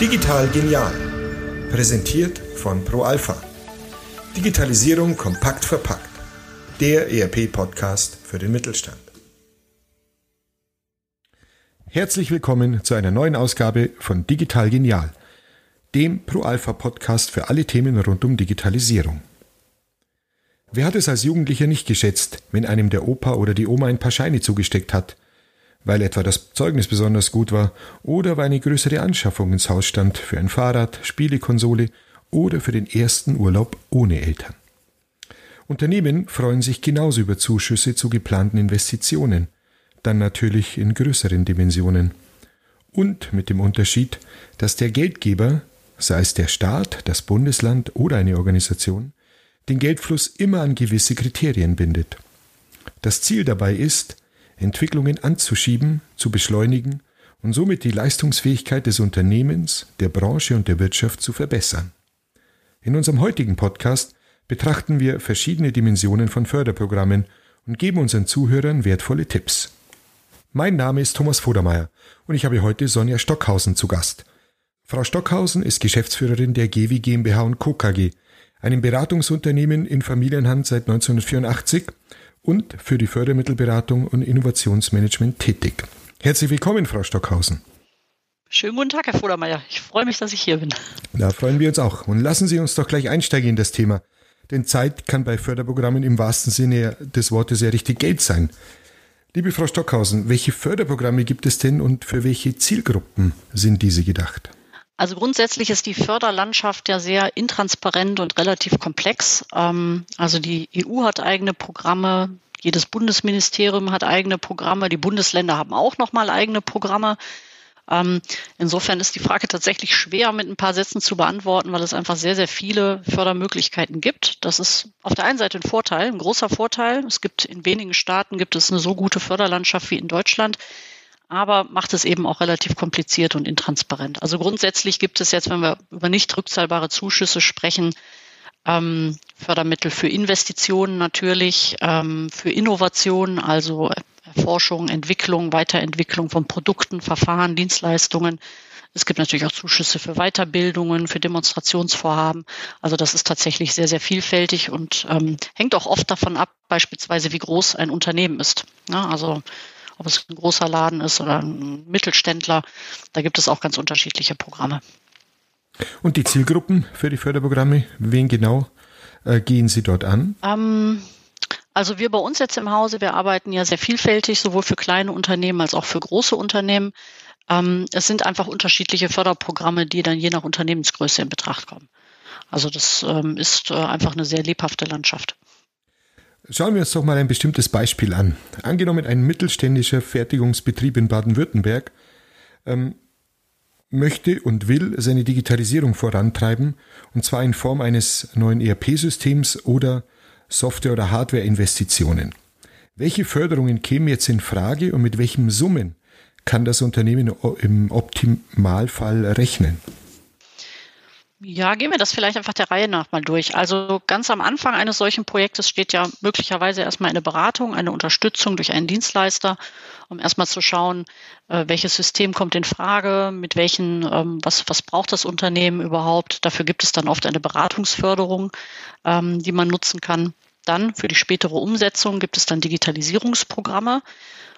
Digital genial. Präsentiert von ProAlpha. Digitalisierung kompakt verpackt. Der ERP-Podcast für den Mittelstand. Herzlich willkommen zu einer neuen Ausgabe von Digital Genial, dem ProAlpha-Podcast für alle Themen rund um Digitalisierung. Wer hat es als Jugendlicher nicht geschätzt, wenn einem der Opa oder die Oma ein paar Scheine zugesteckt hat – weil etwa das Zeugnis besonders gut war oder weil eine größere Anschaffung ins Haus stand für ein Fahrrad, Spielekonsole oder für den ersten Urlaub ohne Eltern. Unternehmen freuen sich genauso über Zuschüsse zu geplanten Investitionen, dann natürlich in größeren Dimensionen. Und mit dem Unterschied, dass der Geldgeber, sei es der Staat, das Bundesland oder eine Organisation, den Geldfluss immer an gewisse Kriterien bindet. Das Ziel dabei ist, Entwicklungen anzuschieben, zu beschleunigen und somit die Leistungsfähigkeit des Unternehmens, der Branche und der Wirtschaft zu verbessern. In unserem heutigen Podcast betrachten wir verschiedene Dimensionen von Förderprogrammen und geben unseren Zuhörern wertvolle Tipps. Mein Name ist Thomas Vodermeier und ich habe heute Sonja Stockhausen zu Gast. Frau Stockhausen ist Geschäftsführerin der GW GmbH und Co. KG, einem Beratungsunternehmen in Familienhand seit 1984 und für die Fördermittelberatung und Innovationsmanagement tätig. Herzlich willkommen, Frau Stockhausen. Schönen guten Tag, Herr Vodermeier. Ich freue mich, dass ich hier bin. Da freuen wir uns auch. Und lassen Sie uns doch gleich einsteigen in das Thema. Denn Zeit kann bei Förderprogrammen im wahrsten Sinne des Wortes ja richtig Geld sein. Liebe Frau Stockhausen, welche Förderprogramme gibt es denn und für welche Zielgruppen sind diese gedacht? Also grundsätzlich ist die Förderlandschaft ja sehr intransparent und relativ komplex. Ähm, also die EU hat eigene Programme, jedes Bundesministerium hat eigene Programme, die Bundesländer haben auch nochmal eigene Programme. Ähm, insofern ist die Frage tatsächlich schwer mit ein paar Sätzen zu beantworten, weil es einfach sehr, sehr viele Fördermöglichkeiten gibt. Das ist auf der einen Seite ein Vorteil, ein großer Vorteil. Es gibt in wenigen Staaten gibt es eine so gute Förderlandschaft wie in Deutschland aber macht es eben auch relativ kompliziert und intransparent. Also grundsätzlich gibt es jetzt, wenn wir über nicht rückzahlbare Zuschüsse sprechen, ähm, Fördermittel für Investitionen natürlich, ähm, für Innovationen, also Erforschung, Entwicklung, Weiterentwicklung von Produkten, Verfahren, Dienstleistungen. Es gibt natürlich auch Zuschüsse für Weiterbildungen, für Demonstrationsvorhaben. Also das ist tatsächlich sehr, sehr vielfältig und ähm, hängt auch oft davon ab, beispielsweise wie groß ein Unternehmen ist. Ja, also ob es ein großer Laden ist oder ein Mittelständler. Da gibt es auch ganz unterschiedliche Programme. Und die Zielgruppen für die Förderprogramme, wen genau äh, gehen Sie dort an? Ähm, also wir bei uns jetzt im Hause, wir arbeiten ja sehr vielfältig, sowohl für kleine Unternehmen als auch für große Unternehmen. Ähm, es sind einfach unterschiedliche Förderprogramme, die dann je nach Unternehmensgröße in Betracht kommen. Also das ähm, ist äh, einfach eine sehr lebhafte Landschaft. Schauen wir uns doch mal ein bestimmtes Beispiel an. Angenommen, ein mittelständischer Fertigungsbetrieb in Baden-Württemberg ähm, möchte und will seine Digitalisierung vorantreiben, und zwar in Form eines neuen ERP-Systems oder Software- oder Hardware-Investitionen. Welche Förderungen kämen jetzt in Frage und mit welchen Summen kann das Unternehmen im Optimalfall rechnen? Ja, gehen wir das vielleicht einfach der Reihe nach mal durch. Also ganz am Anfang eines solchen Projektes steht ja möglicherweise erstmal eine Beratung, eine Unterstützung durch einen Dienstleister, um erstmal zu schauen, äh, welches System kommt in Frage, mit welchen, ähm, was, was braucht das Unternehmen überhaupt. Dafür gibt es dann oft eine Beratungsförderung, ähm, die man nutzen kann. Dann für die spätere Umsetzung gibt es dann Digitalisierungsprogramme.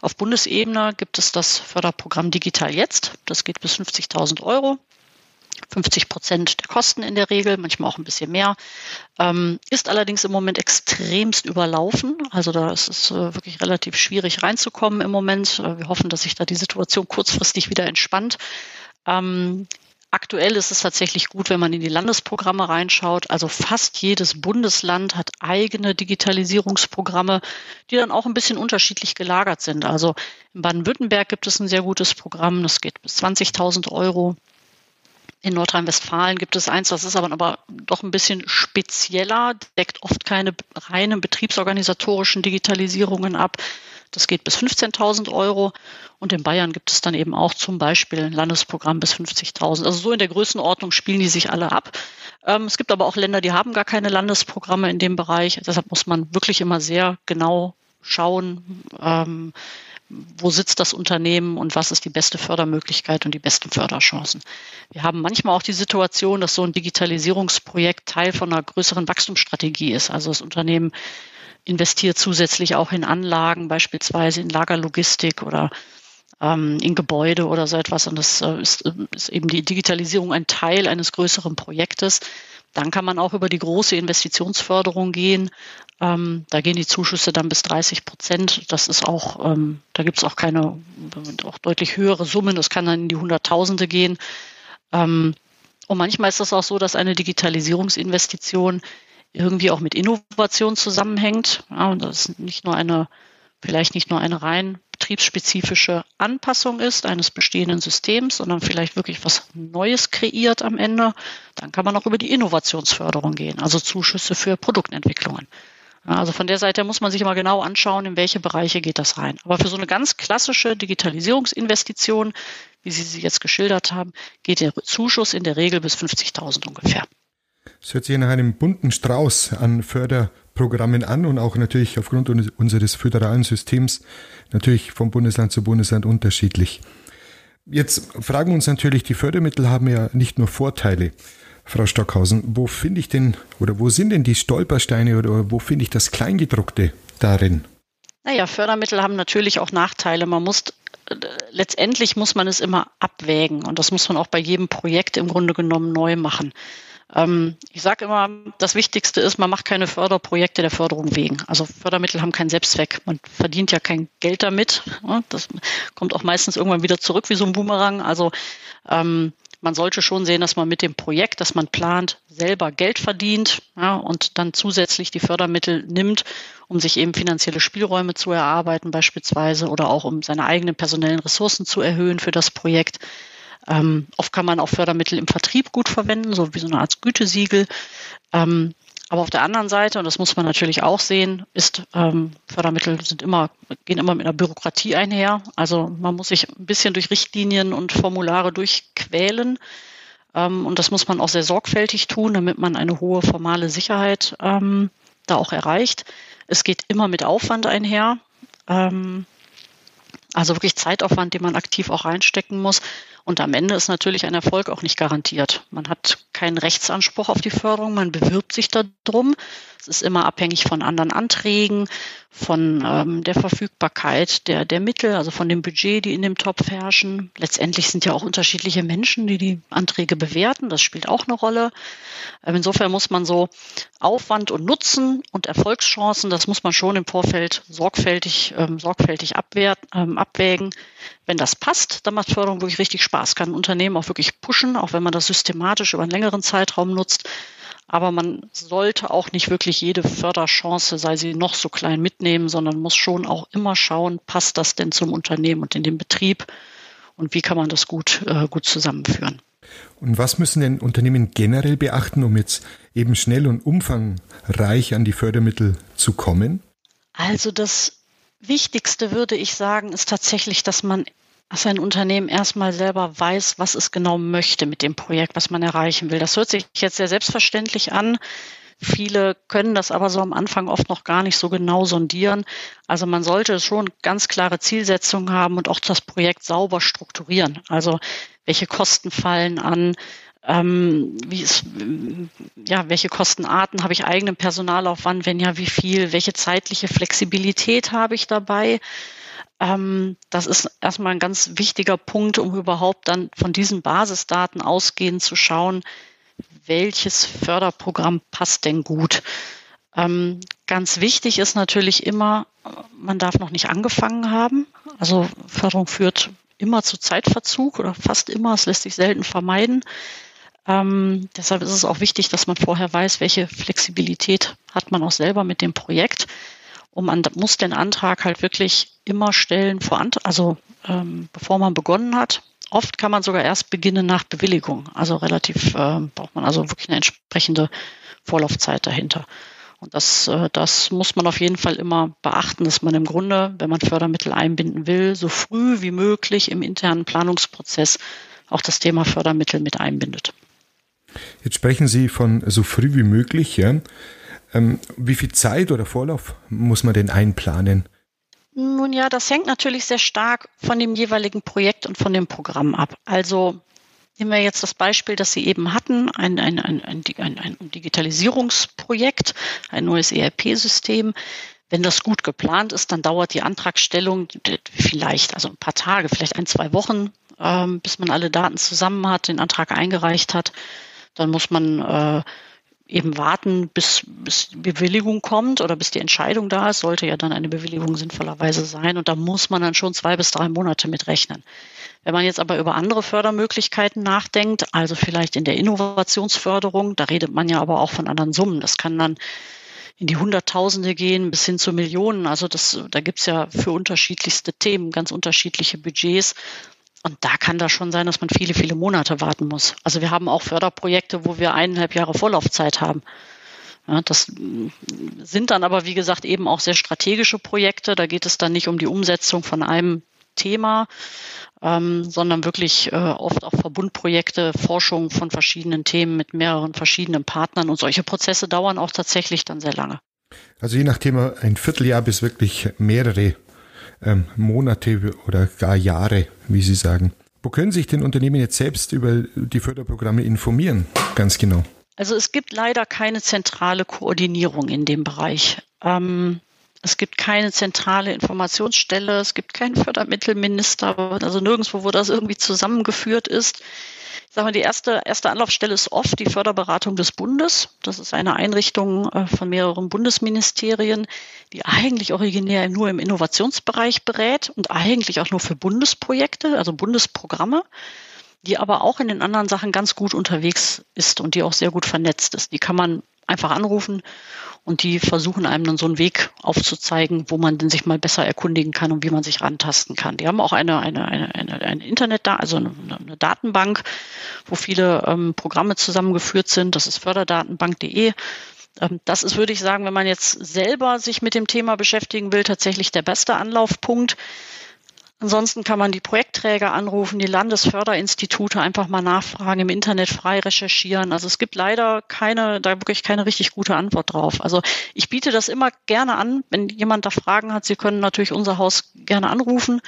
Auf Bundesebene gibt es das Förderprogramm Digital Jetzt. Das geht bis 50.000 Euro. 50 Prozent der Kosten in der Regel, manchmal auch ein bisschen mehr. Ähm, ist allerdings im Moment extremst überlaufen. Also da ist es äh, wirklich relativ schwierig reinzukommen im Moment. Äh, wir hoffen, dass sich da die Situation kurzfristig wieder entspannt. Ähm, Aktuell ist es tatsächlich gut, wenn man in die Landesprogramme reinschaut. Also fast jedes Bundesland hat eigene Digitalisierungsprogramme, die dann auch ein bisschen unterschiedlich gelagert sind. Also in Baden-Württemberg gibt es ein sehr gutes Programm, das geht bis 20.000 Euro. In Nordrhein-Westfalen gibt es eins, das ist aber, aber doch ein bisschen spezieller, deckt oft keine reinen betriebsorganisatorischen Digitalisierungen ab. Das geht bis 15.000 Euro. Und in Bayern gibt es dann eben auch zum Beispiel ein Landesprogramm bis 50.000. Also so in der Größenordnung spielen die sich alle ab. Ähm, es gibt aber auch Länder, die haben gar keine Landesprogramme in dem Bereich. Deshalb muss man wirklich immer sehr genau schauen, ähm, wo sitzt das Unternehmen und was ist die beste Fördermöglichkeit und die besten Förderchancen. Wir haben manchmal auch die Situation, dass so ein Digitalisierungsprojekt Teil von einer größeren Wachstumsstrategie ist. Also das Unternehmen investiert zusätzlich auch in Anlagen, beispielsweise in Lagerlogistik oder ähm, in Gebäude oder so etwas. Und das äh, ist, ist eben die Digitalisierung ein Teil eines größeren Projektes. Dann kann man auch über die große Investitionsförderung gehen. Ähm, da gehen die Zuschüsse dann bis 30 Prozent. Das ist auch, ähm, da gibt es auch keine, auch deutlich höhere Summen. Das kann dann in die Hunderttausende gehen. Ähm, und manchmal ist das auch so, dass eine Digitalisierungsinvestition irgendwie auch mit Innovation zusammenhängt. Ja, und das ist nicht nur eine, vielleicht nicht nur eine rein betriebsspezifische Anpassung ist eines bestehenden Systems, sondern vielleicht wirklich was Neues kreiert am Ende, dann kann man auch über die Innovationsförderung gehen, also Zuschüsse für Produktentwicklungen. Also von der Seite muss man sich immer genau anschauen, in welche Bereiche geht das rein. Aber für so eine ganz klassische Digitalisierungsinvestition, wie Sie sie jetzt geschildert haben, geht der Zuschuss in der Regel bis 50.000 ungefähr. Es hört sich nach einem bunten Strauß an Förderprogrammen an und auch natürlich aufgrund unseres föderalen Systems natürlich vom Bundesland zu Bundesland unterschiedlich. Jetzt fragen uns natürlich, die Fördermittel haben ja nicht nur Vorteile. Frau Stockhausen, wo finde ich denn oder wo sind denn die Stolpersteine oder wo finde ich das Kleingedruckte darin? Naja, Fördermittel haben natürlich auch Nachteile. Man muss letztendlich muss man es immer abwägen und das muss man auch bei jedem Projekt im Grunde genommen neu machen. Ähm, ich sage immer, das Wichtigste ist, man macht keine Förderprojekte der Förderung wegen. Also Fördermittel haben keinen Selbstzweck. Man verdient ja kein Geld damit. Das kommt auch meistens irgendwann wieder zurück wie so ein Boomerang. Also ähm, man sollte schon sehen, dass man mit dem Projekt, das man plant, selber Geld verdient ja, und dann zusätzlich die Fördermittel nimmt, um sich eben finanzielle Spielräume zu erarbeiten beispielsweise oder auch um seine eigenen personellen Ressourcen zu erhöhen für das Projekt. Ähm, oft kann man auch Fördermittel im Vertrieb gut verwenden, so wie so eine Art Gütesiegel. Ähm, aber auf der anderen Seite, und das muss man natürlich auch sehen, ist ähm, Fördermittel sind immer, gehen immer mit einer Bürokratie einher. Also man muss sich ein bisschen durch Richtlinien und Formulare durchquälen. Ähm, und das muss man auch sehr sorgfältig tun, damit man eine hohe formale Sicherheit ähm, da auch erreicht. Es geht immer mit Aufwand einher. Ähm, also wirklich Zeitaufwand, den man aktiv auch reinstecken muss. Und am Ende ist natürlich ein Erfolg auch nicht garantiert. Man hat keinen Rechtsanspruch auf die Förderung, man bewirbt sich darum. Es ist immer abhängig von anderen Anträgen, von ähm, der Verfügbarkeit der, der Mittel, also von dem Budget, die in dem Topf herrschen. Letztendlich sind ja auch unterschiedliche Menschen, die die Anträge bewerten. Das spielt auch eine Rolle. Ähm, insofern muss man so Aufwand und Nutzen und Erfolgschancen, das muss man schon im Vorfeld sorgfältig, ähm, sorgfältig ähm, abwägen. Wenn das passt, dann macht Förderung wirklich richtig Spaß. Kann ein Unternehmen auch wirklich pushen, auch wenn man das systematisch über einen längeren Zeitraum nutzt. Aber man sollte auch nicht wirklich jede Förderchance, sei sie noch so klein, mitnehmen, sondern muss schon auch immer schauen, passt das denn zum Unternehmen und in den Betrieb und wie kann man das gut, äh, gut zusammenführen. Und was müssen denn Unternehmen generell beachten, um jetzt eben schnell und umfangreich an die Fördermittel zu kommen? Also das Wichtigste würde ich sagen, ist tatsächlich, dass man dass ein Unternehmen erstmal selber weiß, was es genau möchte mit dem Projekt, was man erreichen will. Das hört sich jetzt sehr selbstverständlich an. Viele können das aber so am Anfang oft noch gar nicht so genau sondieren. Also man sollte schon ganz klare Zielsetzungen haben und auch das Projekt sauber strukturieren. Also welche Kosten fallen an, ähm, wie ist, ja, welche Kostenarten habe ich eigenen Personalaufwand, wenn ja, wie viel, welche zeitliche Flexibilität habe ich dabei? Ähm, das ist erstmal ein ganz wichtiger Punkt, um überhaupt dann von diesen Basisdaten ausgehend zu schauen, welches Förderprogramm passt denn gut. Ähm, ganz wichtig ist natürlich immer, man darf noch nicht angefangen haben. Also Förderung führt immer zu Zeitverzug oder fast immer. Es lässt sich selten vermeiden. Ähm, deshalb ist es auch wichtig, dass man vorher weiß, welche Flexibilität hat man auch selber mit dem Projekt und man muss den Antrag halt wirklich immer stellen, vor, also ähm, bevor man begonnen hat. Oft kann man sogar erst beginnen nach Bewilligung. Also relativ äh, braucht man also wirklich eine entsprechende Vorlaufzeit dahinter. Und das, äh, das muss man auf jeden Fall immer beachten, dass man im Grunde, wenn man Fördermittel einbinden will, so früh wie möglich im internen Planungsprozess auch das Thema Fördermittel mit einbindet. Jetzt sprechen Sie von so früh wie möglich. Ja? Ähm, wie viel Zeit oder Vorlauf muss man denn einplanen? Nun ja, das hängt natürlich sehr stark von dem jeweiligen Projekt und von dem Programm ab. Also nehmen wir jetzt das Beispiel, das Sie eben hatten, ein, ein, ein, ein, Digitalisierungsprojekt, ein neues ERP-System. Wenn das gut geplant ist, dann dauert die Antragstellung vielleicht, also ein paar Tage, vielleicht ein, zwei Wochen, ähm, bis man alle Daten zusammen hat, den Antrag eingereicht hat. Dann muss man äh, eben warten, bis, bis Bewilligung kommt oder bis die Entscheidung da ist, sollte ja dann eine Bewilligung sinnvollerweise sein. Und da muss man dann schon zwei bis drei Monate mit rechnen. Wenn man jetzt aber über andere Fördermöglichkeiten nachdenkt, also vielleicht in der Innovationsförderung, da redet man ja aber auch von anderen Summen. Das kann dann in die Hunderttausende gehen bis hin zu Millionen. Also das, da gibt's ja für unterschiedlichste Themen ganz unterschiedliche Budgets. Und da kann das schon sein, dass man viele, viele Monate warten muss. Also wir haben auch Förderprojekte, wo wir eineinhalb Jahre Vorlaufzeit haben. Ja, das sind dann aber, wie gesagt, eben auch sehr strategische Projekte. Da geht es dann nicht um die Umsetzung von einem Thema, ähm, sondern wirklich äh, oft auch Verbundprojekte, Forschung von verschiedenen Themen mit mehreren verschiedenen Partnern. Und solche Prozesse dauern auch tatsächlich dann sehr lange. Also je nach Thema ein Vierteljahr bis wirklich mehrere ähm, Monate oder gar Jahre, wie Sie sagen. Wo können sich denn Unternehmen jetzt selbst über die Förderprogramme informieren? Ganz genau. Also es gibt leider keine zentrale Koordinierung in dem Bereich. Ähm, es gibt keine zentrale Informationsstelle, es gibt keinen Fördermittelminister, also nirgendwo, wo das irgendwie zusammengeführt ist sag mal, die erste, erste Anlaufstelle ist oft die Förderberatung des Bundes. Das ist eine Einrichtung äh, von mehreren Bundesministerien, die eigentlich originär nur im Innovationsbereich berät und eigentlich auch nur für Bundesprojekte, also Bundesprogramme, die aber auch in den anderen Sachen ganz gut unterwegs ist und die auch sehr gut vernetzt ist. Die kann man einfach anrufen und die versuchen einem dann so einen Weg aufzuzeigen, wo man denn sich mal besser erkundigen kann und wie man sich rantasten kann. Die haben auch eine, eine, eine, eine, eine Internet, also eine, eine Datenbank, wo viele ähm, Programme zusammengeführt sind. Das ist förderdatenbank.de. Ähm, das ist, würde ich sagen, wenn man jetzt selber sich mit dem Thema beschäftigen will, tatsächlich der beste Anlaufpunkt. Ansonsten kann man die Projektträger anrufen, die Landesförderinstitute einfach mal nachfragen, im Internet frei recherchieren. Also es gibt leider keine, da wirklich keine richtig gute Antwort drauf. Also ich biete das immer gerne an. Wenn jemand da Fragen hat, Sie können natürlich unser Haus gerne anrufen.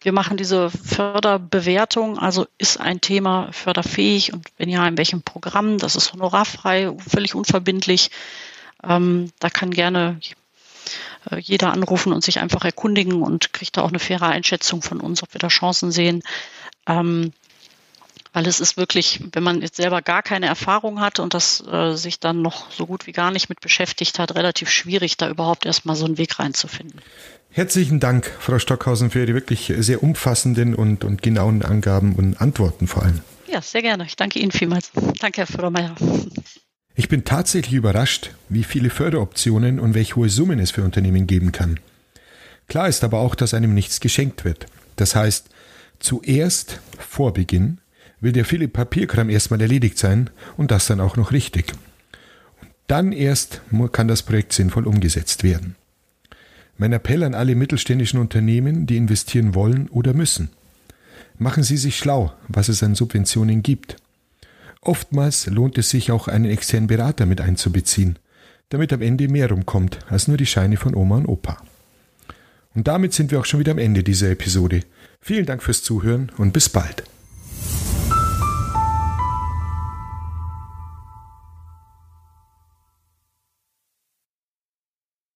Wir machen diese Förderbewertung, also ist ein Thema förderfähig und wenn ja, in welchem Programm, das ist honorarfrei, völlig unverbindlich. Ähm, da kann gerne jeder anrufen und sich einfach erkundigen und kriegt da auch eine faire Einschätzung von uns, ob wir da Chancen sehen. Ähm, weil es ist wirklich, wenn man jetzt selber gar keine Erfahrung hat und das äh, sich dann noch so gut wie gar nicht mit beschäftigt hat, relativ schwierig, da überhaupt erstmal so einen Weg reinzufinden. Herzlichen Dank, Frau Stockhausen, für die wirklich sehr umfassenden und, und genauen Angaben und Antworten vor allem. Ja, sehr gerne. Ich danke Ihnen vielmals. Danke, Herr Fördermeier. Ich bin tatsächlich überrascht, wie viele Förderoptionen und welche hohe Summen es für Unternehmen geben kann. Klar ist aber auch, dass einem nichts geschenkt wird. Das heißt, zuerst vor Beginn will der viele Papierkram erstmal erledigt sein und das dann auch noch richtig. Und dann erst kann das Projekt sinnvoll umgesetzt werden. Mein Appell an alle mittelständischen Unternehmen, die investieren wollen oder müssen. Machen Sie sich schlau, was es an Subventionen gibt. Oftmals lohnt es sich auch einen externen Berater mit einzubeziehen, damit am Ende mehr rumkommt als nur die Scheine von Oma und Opa. Und damit sind wir auch schon wieder am Ende dieser Episode. Vielen Dank fürs Zuhören und bis bald.